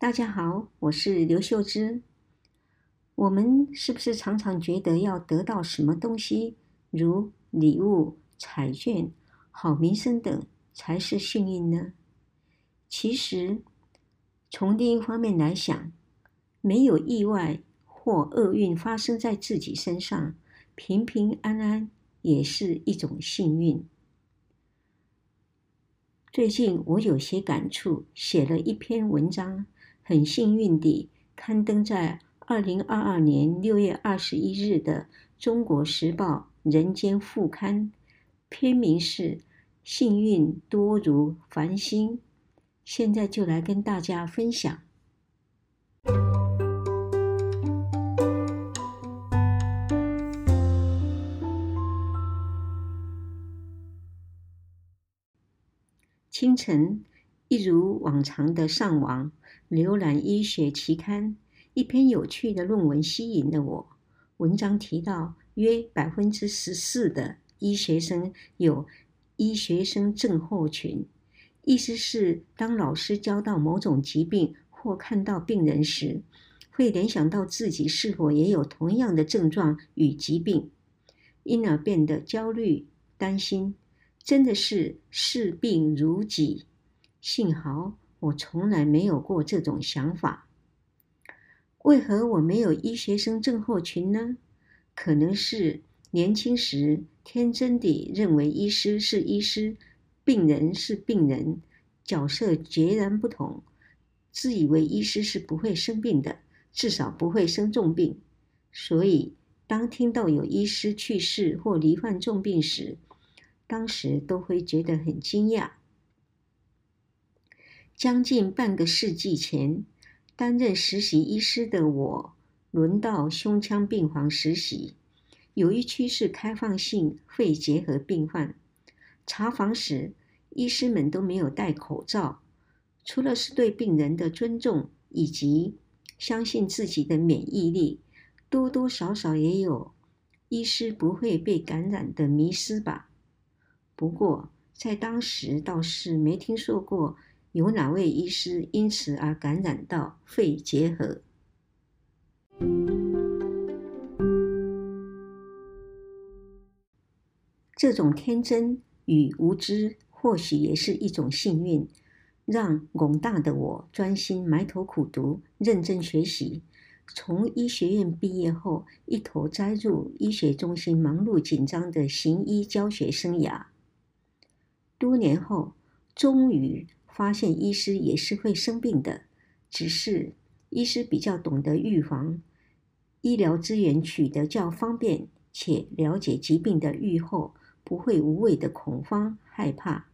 大家好，我是刘秀芝。我们是不是常常觉得要得到什么东西，如礼物、彩券、好名声等，才是幸运呢？其实，从另一方面来想，没有意外或厄运发生在自己身上，平平安安也是一种幸运。最近我有些感触，写了一篇文章。很幸运地刊登在二零二二年六月二十一日的《中国时报》人间副刊，篇名是《幸运多如繁星》。现在就来跟大家分享。清晨，一如往常的上网。浏览医学期刊，一篇有趣的论文吸引了我。文章提到，约百分之十四的医学生有医学生症候群，意思是当老师教到某种疾病或看到病人时，会联想到自己是否也有同样的症状与疾病，因而变得焦虑、担心，真的是视病如己。幸好。我从来没有过这种想法。为何我没有医学生症候群呢？可能是年轻时天真地认为医师是医师，病人是病人，角色截然不同，自以为医师是不会生病的，至少不会生重病。所以，当听到有医师去世或罹患重病时，当时都会觉得很惊讶。将近半个世纪前，担任实习医师的我，轮到胸腔病房实习。有一区是开放性肺结核病患，查房时，医师们都没有戴口罩，除了是对病人的尊重以及相信自己的免疫力，多多少少也有医师不会被感染的迷思吧。不过，在当时倒是没听说过。有哪位医师因此而感染到肺结核？这种天真与无知，或许也是一种幸运，让广大的我专心埋头苦读、认真学习。从医学院毕业后，一头栽入医学中心，忙碌紧张的行医教学生涯。多年后，终于。发现医师也是会生病的，只是医师比较懂得预防，医疗资源取得较方便，且了解疾病的预后，不会无谓的恐慌害怕。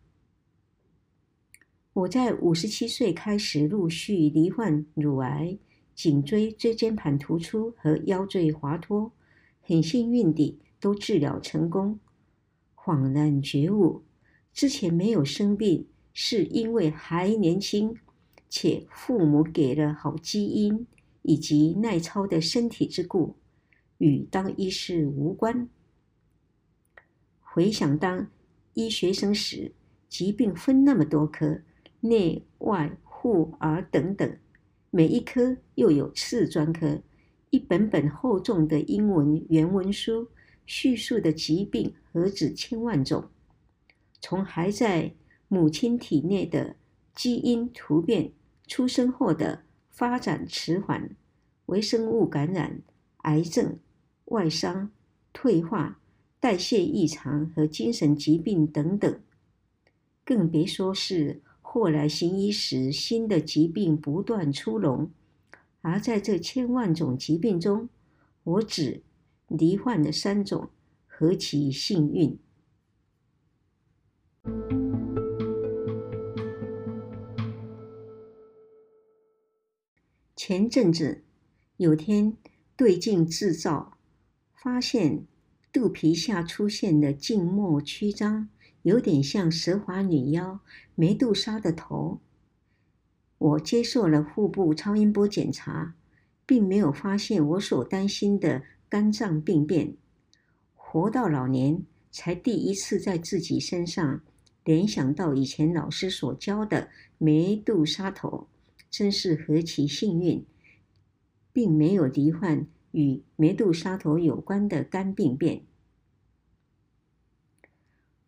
我在五十七岁开始陆续罹患乳癌、颈椎椎间盘突出和腰椎滑脱，很幸运地都治疗成功，恍然觉悟，之前没有生病。是因为还年轻，且父母给了好基因以及耐操的身体之故，与当医师无关。回想当医学生时，疾病分那么多科，内外妇儿等等，每一科又有次专科，一本本厚重的英文原文书，叙述的疾病何止千万种，从还在。母亲体内的基因突变，出生后的发展迟缓，微生物感染、癌症、外伤、退化、代谢异常和精神疾病等等，更别说是后来行医时新的疾病不断出笼。而在这千万种疾病中，我只罹患了三种，何其幸运！前阵子有天对镜自照，发现肚皮下出现的静脉曲张，有点像蛇发女妖梅杜莎的头。我接受了腹部超音波检查，并没有发现我所担心的肝脏病变。活到老年，才第一次在自己身上联想到以前老师所教的梅杜莎头。真是何其幸运，并没有罹患与梅杜莎头有关的肝病变。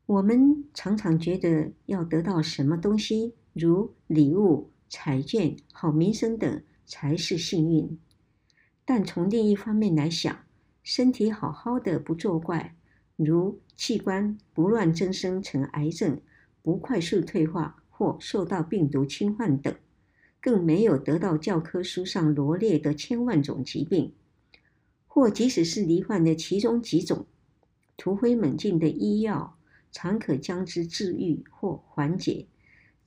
我们常常觉得要得到什么东西，如礼物、彩券、好名声等，才是幸运。但从另一方面来想，身体好好的不作怪，如器官不乱增生成癌症，不快速退化或受到病毒侵犯等，更没有得到教科书上罗列的千万种疾病，或即使是罹患的其中几种，突飞猛进的医药常可将之治愈或缓解，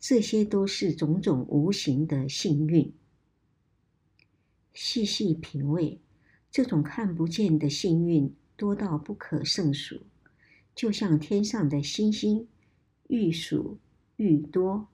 这些都是种种无形的幸运。细细品味，这种看不见的幸运多到不可胜数，就像天上的星星，愈数愈多。